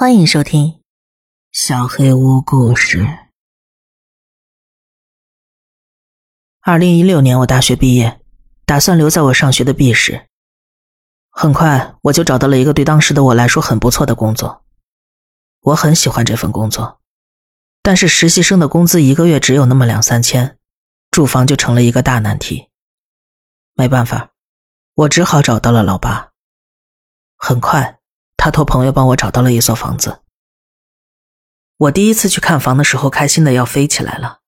欢迎收听《小黑屋故事》。二零一六年，我大学毕业，打算留在我上学的 B 市。很快，我就找到了一个对当时的我来说很不错的工作。我很喜欢这份工作，但是实习生的工资一个月只有那么两三千，住房就成了一个大难题。没办法，我只好找到了老爸。很快。他托朋友帮我找到了一所房子。我第一次去看房的时候，开心的要飞起来了。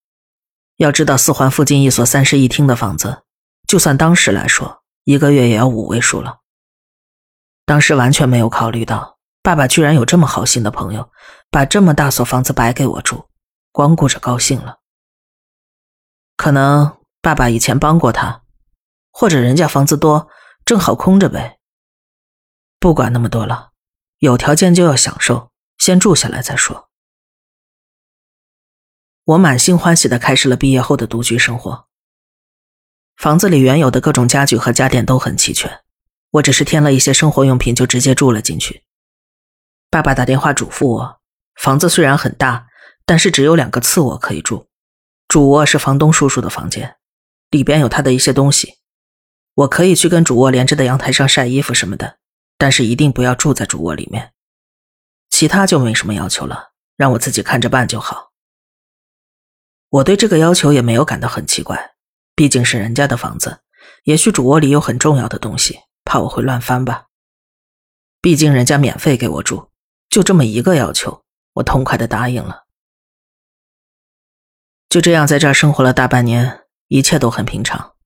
要知道，四环附近一所三室一厅的房子，就算当时来说，一个月也要五位数了。当时完全没有考虑到，爸爸居然有这么好心的朋友，把这么大所房子白给我住，光顾着高兴了。可能爸爸以前帮过他，或者人家房子多，正好空着呗。不管那么多了。有条件就要享受，先住下来再说。我满心欢喜的开始了毕业后的独居生活。房子里原有的各种家具和家电都很齐全，我只是添了一些生活用品就直接住了进去。爸爸打电话嘱咐我，房子虽然很大，但是只有两个次卧可以住，主卧是房东叔叔的房间，里边有他的一些东西，我可以去跟主卧连着的阳台上晒衣服什么的。但是一定不要住在主卧里面，其他就没什么要求了，让我自己看着办就好。我对这个要求也没有感到很奇怪，毕竟是人家的房子，也许主卧里有很重要的东西，怕我会乱翻吧。毕竟人家免费给我住，就这么一个要求，我痛快的答应了。就这样在这儿生活了大半年，一切都很平常。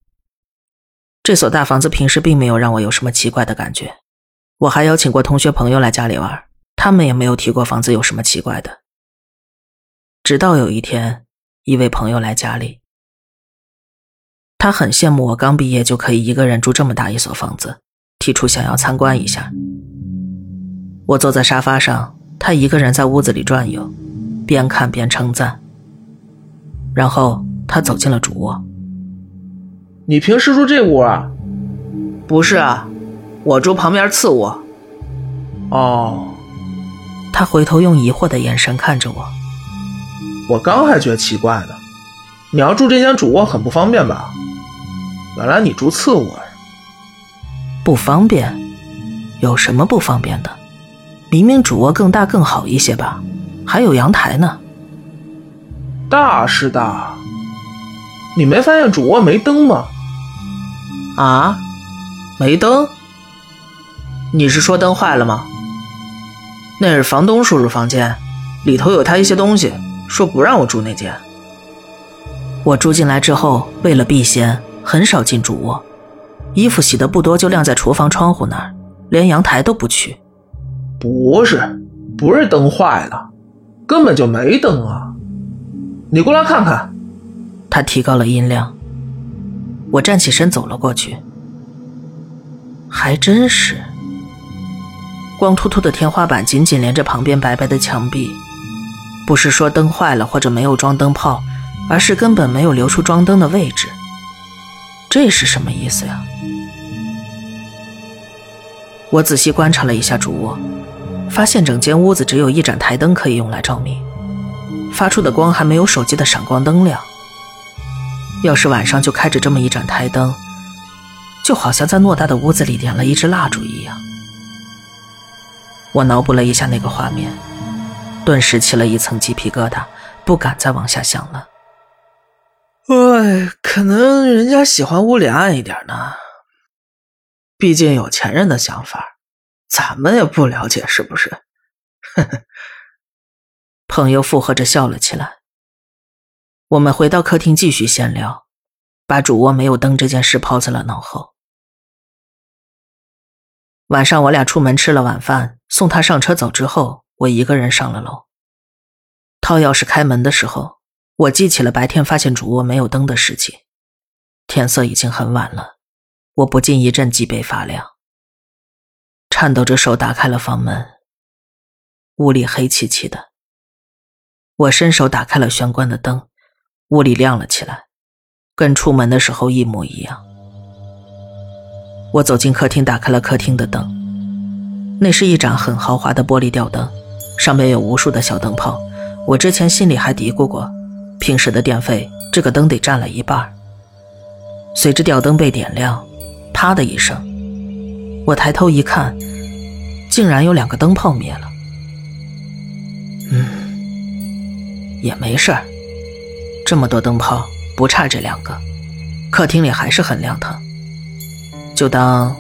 这所大房子平时并没有让我有什么奇怪的感觉。我还邀请过同学朋友来家里玩，他们也没有提过房子有什么奇怪的。直到有一天，一位朋友来家里，他很羡慕我刚毕业就可以一个人住这么大一所房子，提出想要参观一下。我坐在沙发上，他一个人在屋子里转悠，边看边称赞。然后他走进了主卧。你平时住这屋啊？不是啊。我住旁边次卧。哦，他回头用疑惑的眼神看着我。我刚还觉得奇怪呢，你要住这间主卧很不方便吧？原来你住次卧呀？不方便？有什么不方便的？明明主卧更大更好一些吧，还有阳台呢。大是大，你没发现主卧没灯吗？啊，没灯？你是说灯坏了吗？那是房东叔叔房间，里头有他一些东西，说不让我住那间。我住进来之后，为了避嫌，很少进主卧，衣服洗的不多，就晾在厨房窗户那儿，连阳台都不去。不是，不是灯坏了，根本就没灯啊！你过来看看。他提高了音量。我站起身走了过去，还真是。光秃秃的天花板紧紧连着旁边白白的墙壁，不是说灯坏了或者没有装灯泡，而是根本没有留出装灯的位置。这是什么意思呀？我仔细观察了一下主卧，发现整间屋子只有一盏台灯可以用来照明，发出的光还没有手机的闪光灯亮。要是晚上就开着这么一盏台灯，就好像在偌大的屋子里点了一支蜡烛一样。我脑补了一下那个画面，顿时起了一层鸡皮疙瘩，不敢再往下想了。哎，可能人家喜欢屋里暗一点呢，毕竟有钱人的想法，咱们也不了解是不是？呵呵。朋友附和着笑了起来。我们回到客厅继续闲聊，把主卧没有灯这件事抛在了脑后。晚上我俩出门吃了晚饭，送他上车走之后，我一个人上了楼。掏钥匙开门的时候，我记起了白天发现主卧没有灯的事情。天色已经很晚了，我不禁一阵脊背发凉，颤抖着手打开了房门。屋里黑漆漆的，我伸手打开了玄关的灯，屋里亮了起来，跟出门的时候一模一样。我走进客厅，打开了客厅的灯。那是一盏很豪华的玻璃吊灯，上面有无数的小灯泡。我之前心里还嘀咕过，平时的电费这个灯得占了一半。随着吊灯被点亮，啪的一声，我抬头一看，竟然有两个灯泡灭了。嗯，也没事儿，这么多灯泡不差这两个，客厅里还是很亮堂，就当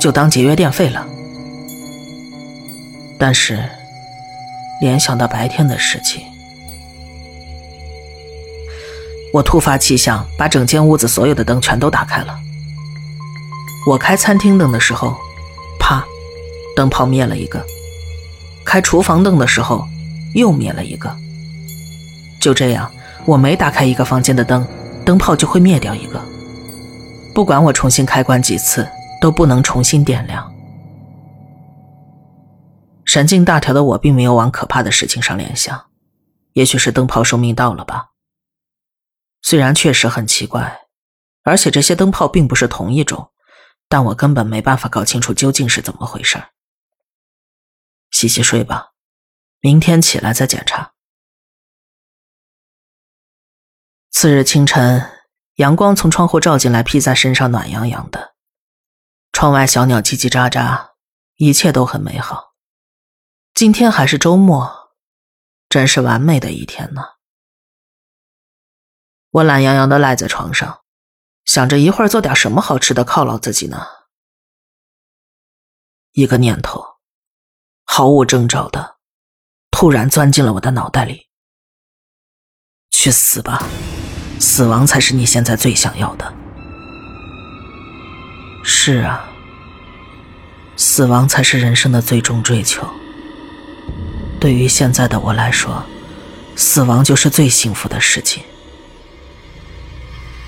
就当节约电费了。但是，联想到白天的事情，我突发奇想，把整间屋子所有的灯全都打开了。我开餐厅灯的时候，啪，灯泡灭了一个；开厨房灯的时候，又灭了一个。就这样，我每打开一个房间的灯，灯泡就会灭掉一个。不管我重新开关几次，都不能重新点亮。神经大条的我并没有往可怕的事情上联想，也许是灯泡寿命到了吧。虽然确实很奇怪，而且这些灯泡并不是同一种，但我根本没办法搞清楚究竟是怎么回事洗洗睡吧，明天起来再检查。次日清晨，阳光从窗户照进来，披在身上，暖洋洋的。窗外小鸟叽叽喳喳，一切都很美好。今天还是周末，真是完美的一天呢。我懒洋洋的赖在床上，想着一会儿做点什么好吃的犒劳自己呢。一个念头，毫无征兆的，突然钻进了我的脑袋里。去死吧！死亡才是你现在最想要的。是啊，死亡才是人生的最终追求。对于现在的我来说，死亡就是最幸福的事情。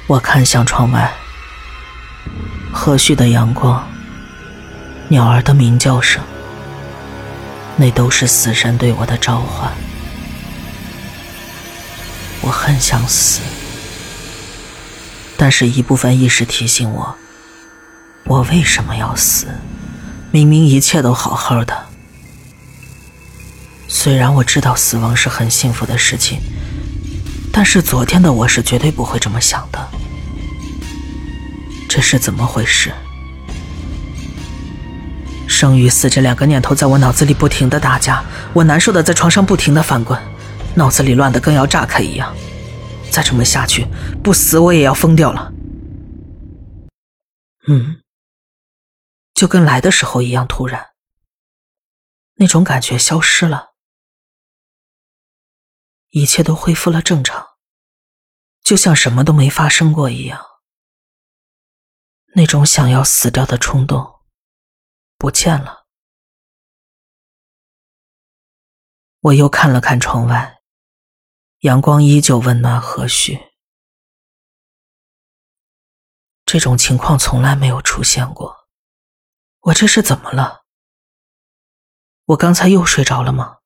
我看向窗外，和煦的阳光，鸟儿的鸣叫声，那都是死神对我的召唤。我很想死，但是一部分意识提醒我：我为什么要死？明明一切都好好的。虽然我知道死亡是很幸福的事情，但是昨天的我是绝对不会这么想的。这是怎么回事？生与死这两个念头在我脑子里不停的打架，我难受的在床上不停的翻滚，脑子里乱的跟要炸开一样。再这么下去，不死我也要疯掉了。嗯，就跟来的时候一样突然，那种感觉消失了。一切都恢复了正常，就像什么都没发生过一样。那种想要死掉的冲动不见了。我又看了看窗外，阳光依旧温暖和煦。这种情况从来没有出现过，我这是怎么了？我刚才又睡着了吗？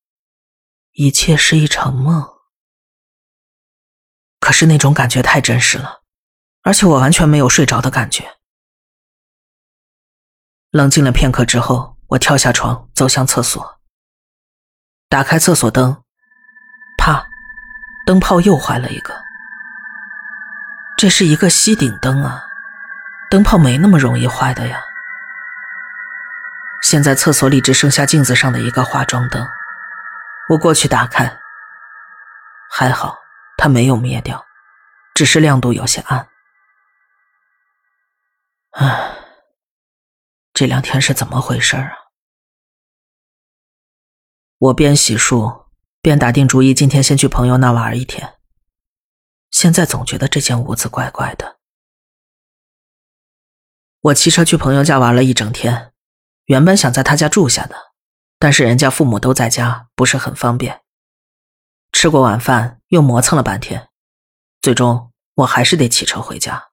一切是一场梦。可是那种感觉太真实了，而且我完全没有睡着的感觉。冷静了片刻之后，我跳下床，走向厕所，打开厕所灯，啪，灯泡又坏了一个。这是一个吸顶灯啊，灯泡没那么容易坏的呀。现在厕所里只剩下镜子上的一个化妆灯，我过去打开，还好。它没有灭掉，只是亮度有些暗。唉，这两天是怎么回事啊？我边洗漱便打定主意，今天先去朋友那玩一天。现在总觉得这间屋子怪怪的。我骑车去朋友家玩了一整天，原本想在他家住下的，但是人家父母都在家，不是很方便。吃过晚饭，又磨蹭了半天，最终我还是得骑车回家。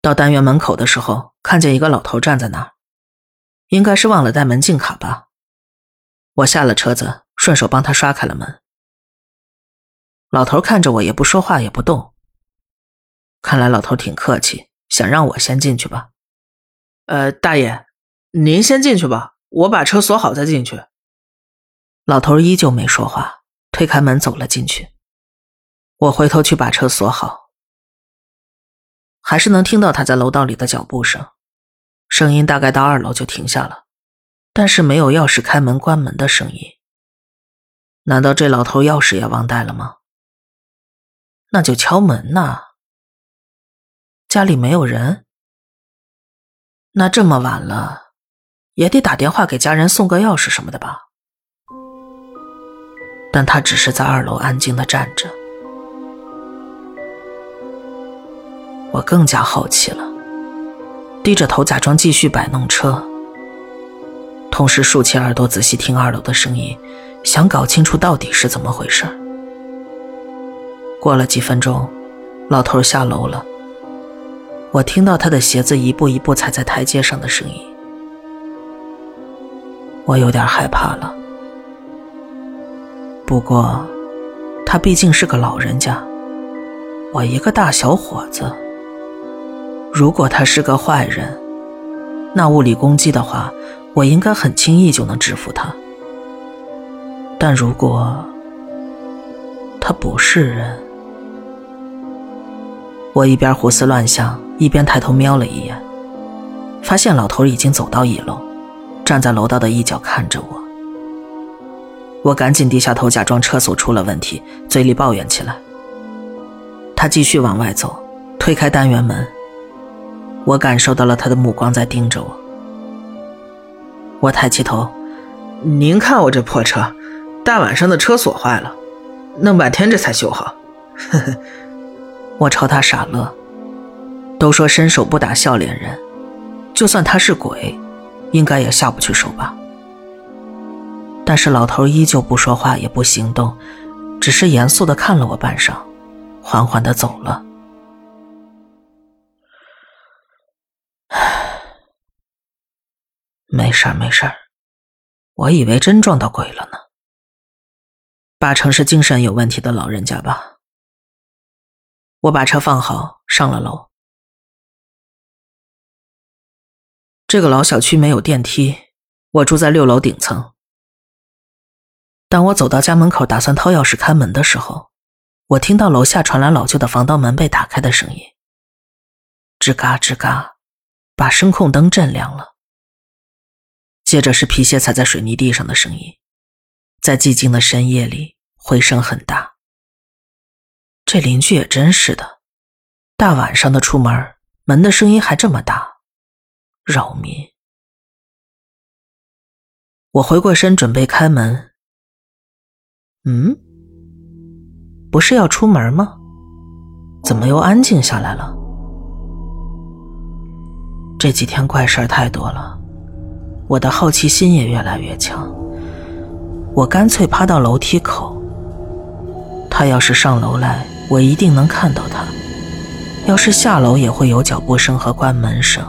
到单元门口的时候，看见一个老头站在那儿，应该是忘了带门禁卡吧。我下了车子，顺手帮他刷开了门。老头看着我，也不说话，也不动。看来老头挺客气，想让我先进去吧。呃，大爷，您先进去吧，我把车锁好再进去。老头依旧没说话，推开门走了进去。我回头去把车锁好，还是能听到他在楼道里的脚步声，声音大概到二楼就停下了，但是没有钥匙开门关门的声音。难道这老头钥匙也忘带了吗？那就敲门呐。家里没有人，那这么晚了，也得打电话给家人送个钥匙什么的吧。但他只是在二楼安静的站着，我更加好奇了，低着头假装继续摆弄车，同时竖起耳朵仔细听二楼的声音。想搞清楚到底是怎么回事。过了几分钟，老头下楼了。我听到他的鞋子一步一步踩在台阶上的声音，我有点害怕了。不过，他毕竟是个老人家，我一个大小伙子。如果他是个坏人，那物理攻击的话，我应该很轻易就能制服他。但如果他不是人，我一边胡思乱想，一边抬头瞄了一眼，发现老头已经走到一楼，站在楼道的一角看着我。我赶紧低下头，假装车锁出了问题，嘴里抱怨起来。他继续往外走，推开单元门，我感受到了他的目光在盯着我。我抬起头，您看我这破车。大晚上的车锁坏了，弄半天这才修好。呵呵，我朝他傻乐。都说伸手不打笑脸人，就算他是鬼，应该也下不去手吧。但是老头依旧不说话，也不行动，只是严肃的看了我半晌，缓缓的走了。没事儿，没事儿，我以为真撞到鬼了呢。八成是精神有问题的老人家吧。我把车放好，上了楼。这个老小区没有电梯，我住在六楼顶层。当我走到家门口，打算掏钥匙开门的时候，我听到楼下传来老旧的防盗门被打开的声音，吱嘎吱嘎，把声控灯震亮了。接着是皮鞋踩在水泥地上的声音。在寂静的深夜里，回声很大。这邻居也真是的，大晚上的出门，门的声音还这么大，扰民。我回过身准备开门，嗯，不是要出门吗？怎么又安静下来了？这几天怪事儿太多了，我的好奇心也越来越强。我干脆趴到楼梯口。他要是上楼来，我一定能看到他；要是下楼，也会有脚步声和关门声。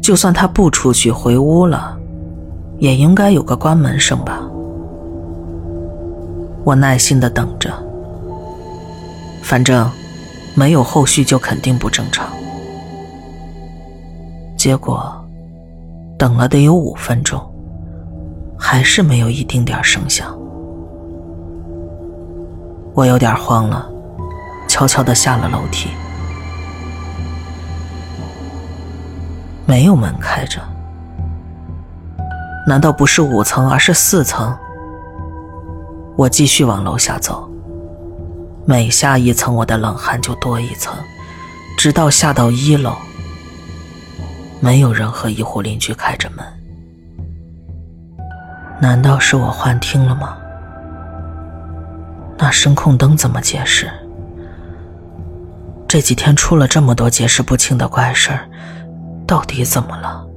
就算他不出去回屋了，也应该有个关门声吧。我耐心的等着，反正没有后续就肯定不正常。结果等了得有五分钟。还是没有一丁点声响，我有点慌了，悄悄的下了楼梯。没有门开着，难道不是五层，而是四层？我继续往楼下走，每下一层，我的冷汗就多一层，直到下到一楼，没有任何一户邻居开着门。难道是我幻听了吗？那声控灯怎么解释？这几天出了这么多解释不清的怪事儿，到底怎么了？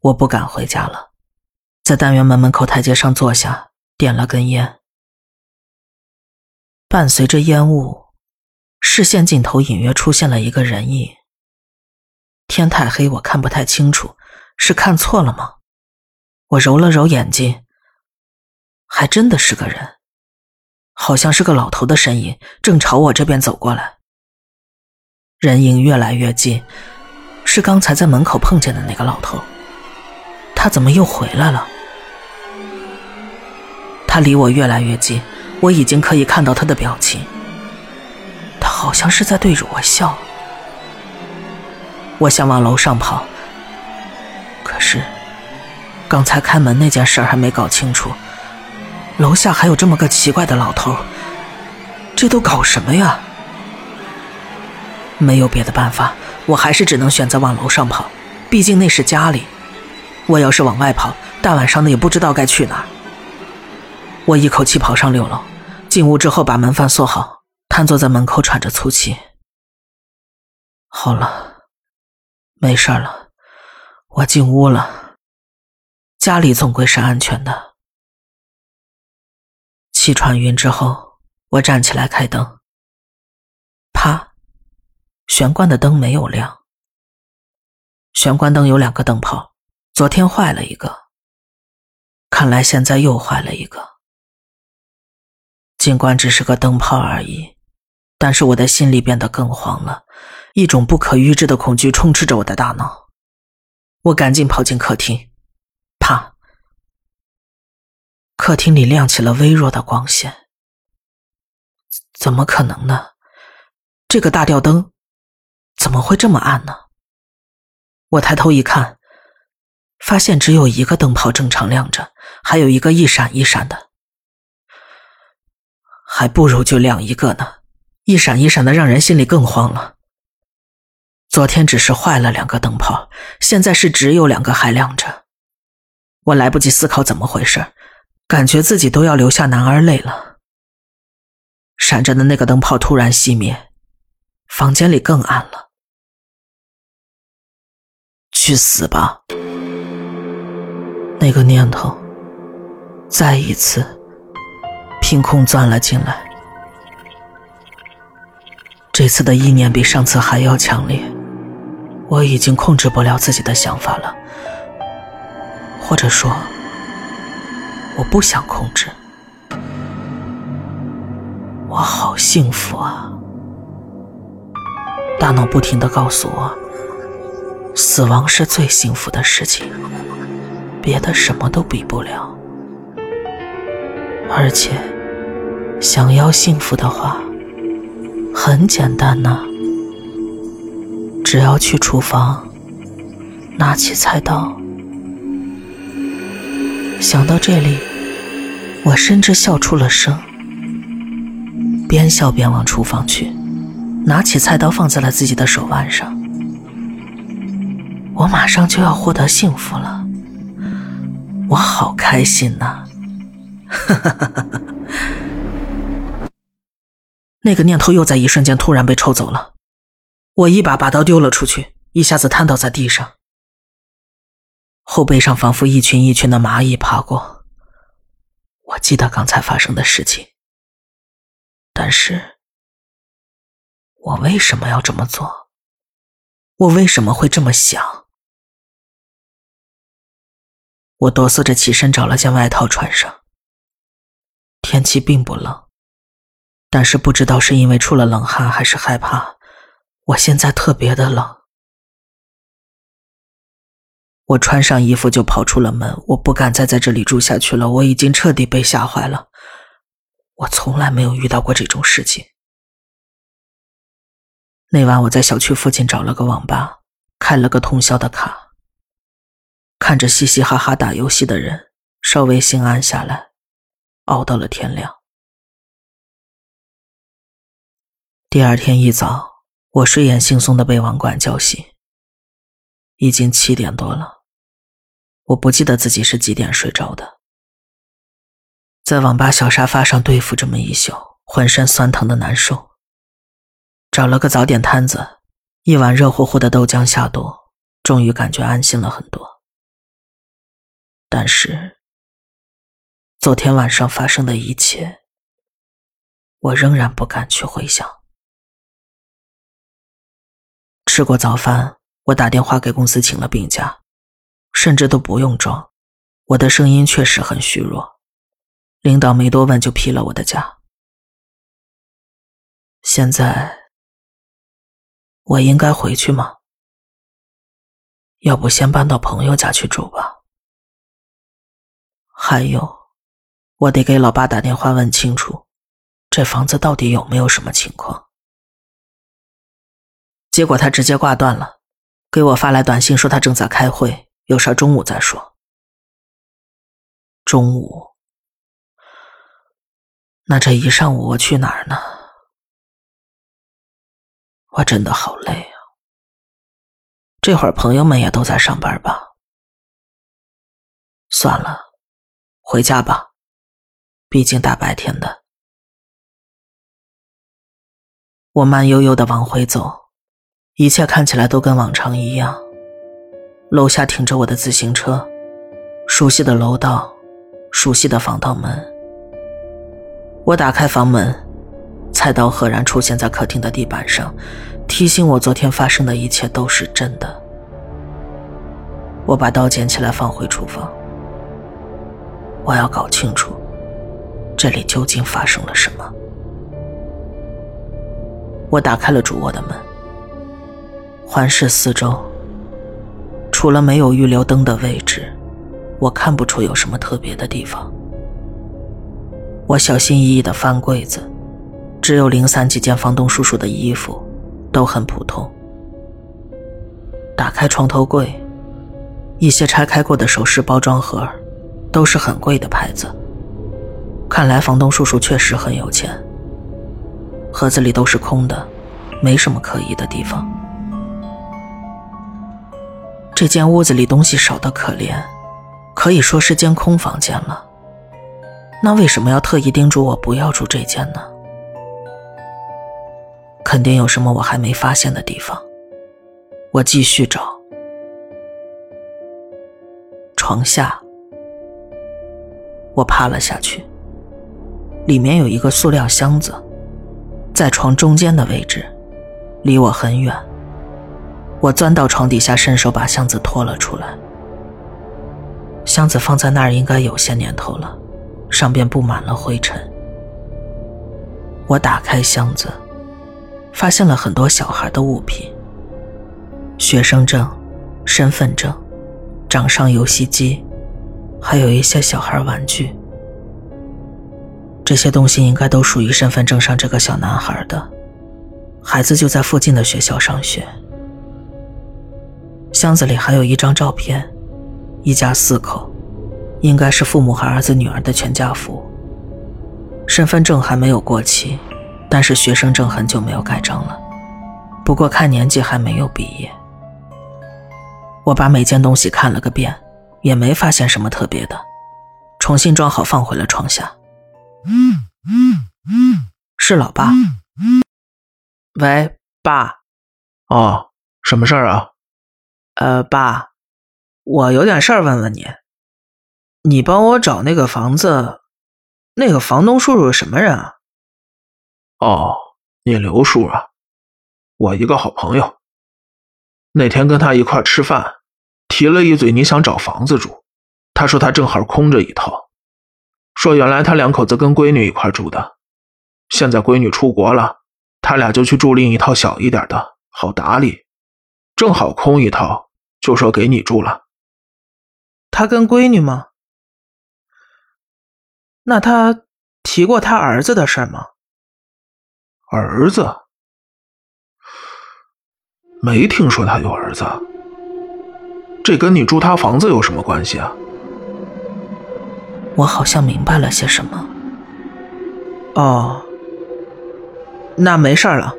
我不敢回家了，在单元门门口台阶上坐下，点了根烟。伴随着烟雾，视线尽头隐约出现了一个人影。天太黑，我看不太清楚。是看错了吗？我揉了揉眼睛，还真的是个人，好像是个老头的身影，正朝我这边走过来。人影越来越近，是刚才在门口碰见的那个老头。他怎么又回来了？他离我越来越近，我已经可以看到他的表情。他好像是在对着我笑。我想往楼上跑，是刚才开门那件事还没搞清楚，楼下还有这么个奇怪的老头，这都搞什么呀？没有别的办法，我还是只能选择往楼上跑，毕竟那是家里。我要是往外跑，大晚上的也不知道该去哪儿。我一口气跑上六楼，进屋之后把门反锁好，瘫坐在门口喘着粗气。好了，没事了，我进屋了。家里总归是安全的。气喘匀之后，我站起来开灯。啪，玄关的灯没有亮。玄关灯有两个灯泡，昨天坏了一个，看来现在又坏了一个。尽管只是个灯泡而已，但是我的心里变得更慌了，一种不可预知的恐惧充斥着我的大脑。我赶紧跑进客厅，啪！客厅里亮起了微弱的光线。怎么可能呢？这个大吊灯怎么会这么暗呢？我抬头一看，发现只有一个灯泡正常亮着，还有一个一闪一闪的。还不如就亮一个呢，一闪一闪的，让人心里更慌了。昨天只是坏了两个灯泡，现在是只有两个还亮着。我来不及思考怎么回事，感觉自己都要流下男儿泪了。闪着的那个灯泡突然熄灭，房间里更暗了。去死吧！那个念头，再一次。凭空钻了进来，这次的意念比上次还要强烈，我已经控制不了自己的想法了，或者说，我不想控制。我好幸福啊！大脑不停的告诉我，死亡是最幸福的事情，别的什么都比不了，而且。想要幸福的话，很简单呐，只要去厨房，拿起菜刀。想到这里，我甚至笑出了声，边笑边往厨房去，拿起菜刀放在了自己的手腕上。我马上就要获得幸福了，我好开心呐！哈哈哈哈哈。那个念头又在一瞬间突然被抽走了，我一把把刀丢了出去，一下子瘫倒在地上，后背上仿佛一群一群的蚂蚁爬过。我记得刚才发生的事情，但是，我为什么要这么做？我为什么会这么想？我哆嗦着起身找了件外套穿上，天气并不冷。但是不知道是因为出了冷汗还是害怕，我现在特别的冷。我穿上衣服就跑出了门，我不敢再在这里住下去了，我已经彻底被吓坏了。我从来没有遇到过这种事情。那晚我在小区附近找了个网吧，开了个通宵的卡，看着嘻嘻哈哈打游戏的人，稍微心安下来，熬到了天亮。第二天一早，我睡眼惺忪的被网管叫醒。已经七点多了，我不记得自己是几点睡着的。在网吧小沙发上对付这么一宿，浑身酸疼的难受。找了个早点摊子，一碗热乎乎的豆浆下肚，终于感觉安心了很多。但是，昨天晚上发生的一切，我仍然不敢去回想。吃过早饭，我打电话给公司请了病假，甚至都不用装，我的声音确实很虚弱。领导没多问就批了我的假。现在我应该回去吗？要不先搬到朋友家去住吧。还有，我得给老爸打电话问清楚，这房子到底有没有什么情况。结果他直接挂断了，给我发来短信说他正在开会，有事中午再说。中午，那这一上午我去哪儿呢？我真的好累啊！这会儿朋友们也都在上班吧？算了，回家吧，毕竟大白天的。我慢悠悠的往回走，一切看起来都跟往常一样。楼下停着我的自行车，熟悉的楼道，熟悉的防盗门。我打开房门。菜刀赫然出现在客厅的地板上，提醒我昨天发生的一切都是真的。我把刀捡起来放回厨房，我要搞清楚这里究竟发生了什么。我打开了主卧的门，环视四周，除了没有预留灯的位置，我看不出有什么特别的地方。我小心翼翼地翻柜子。只有零散几件房东叔叔的衣服，都很普通。打开床头柜，一些拆开过的首饰包装盒，都是很贵的牌子。看来房东叔叔确实很有钱。盒子里都是空的，没什么可疑的地方。这间屋子里东西少得可怜，可以说是间空房间了。那为什么要特意叮嘱我不要住这间呢？肯定有什么我还没发现的地方。我继续找。床下，我趴了下去。里面有一个塑料箱子，在床中间的位置，离我很远。我钻到床底下，伸手把箱子拖了出来。箱子放在那儿应该有些年头了，上边布满了灰尘。我打开箱子。发现了很多小孩的物品，学生证、身份证、掌上游戏机，还有一些小孩玩具。这些东西应该都属于身份证上这个小男孩的，孩子就在附近的学校上学。箱子里还有一张照片，一家四口，应该是父母和儿子、女儿的全家福。身份证还没有过期。但是学生证很久没有盖章了，不过看年纪还没有毕业。我把每件东西看了个遍，也没发现什么特别的，重新装好放回了床下。是老爸。喂，爸。哦，什么事儿啊？呃，爸，我有点事儿问问你。你帮我找那个房子，那个房东叔叔是什么人啊？哦，你刘叔啊，我一个好朋友。那天跟他一块吃饭，提了一嘴你想找房子住，他说他正好空着一套，说原来他两口子跟闺女一块住的，现在闺女出国了，他俩就去住另一套小一点的，好打理，正好空一套，就说给你住了。他跟闺女吗？那他提过他儿子的事吗？儿子，没听说他有儿子，这跟你住他房子有什么关系啊？我好像明白了些什么。哦，那没事了。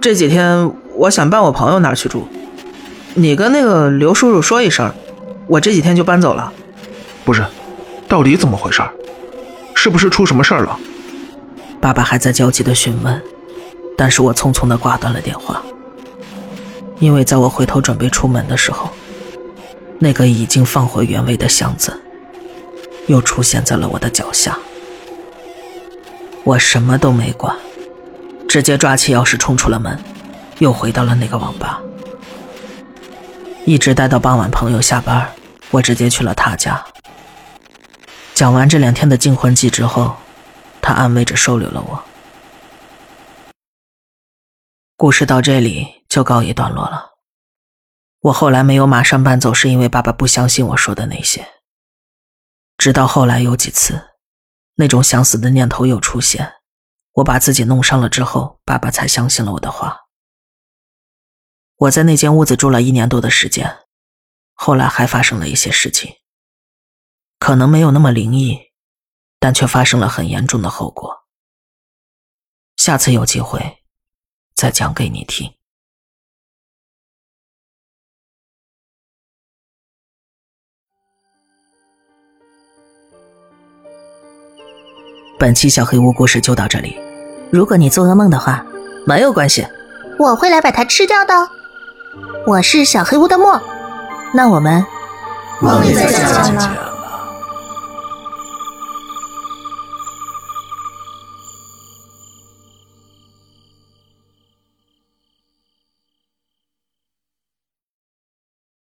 这几天我想搬我朋友那儿去住，你跟那个刘叔叔说一声，我这几天就搬走了。不是，到底怎么回事？是不是出什么事儿了？爸爸还在焦急的询问，但是我匆匆的挂断了电话，因为在我回头准备出门的时候，那个已经放回原位的箱子，又出现在了我的脚下。我什么都没管，直接抓起钥匙冲出了门，又回到了那个网吧，一直待到傍晚，朋友下班，我直接去了他家。讲完这两天的惊魂记之后。他安慰着收留了我。故事到这里就告一段落了。我后来没有马上搬走，是因为爸爸不相信我说的那些。直到后来有几次，那种想死的念头又出现，我把自己弄伤了之后，爸爸才相信了我的话。我在那间屋子住了一年多的时间，后来还发生了一些事情，可能没有那么灵异，但却发生了很严重的后果。下次有机会，再讲给你听。本期小黑屋故事就到这里。如果你做噩梦的话，没有关系，我会来把它吃掉的。我是小黑屋的墨，那我们梦里再见了。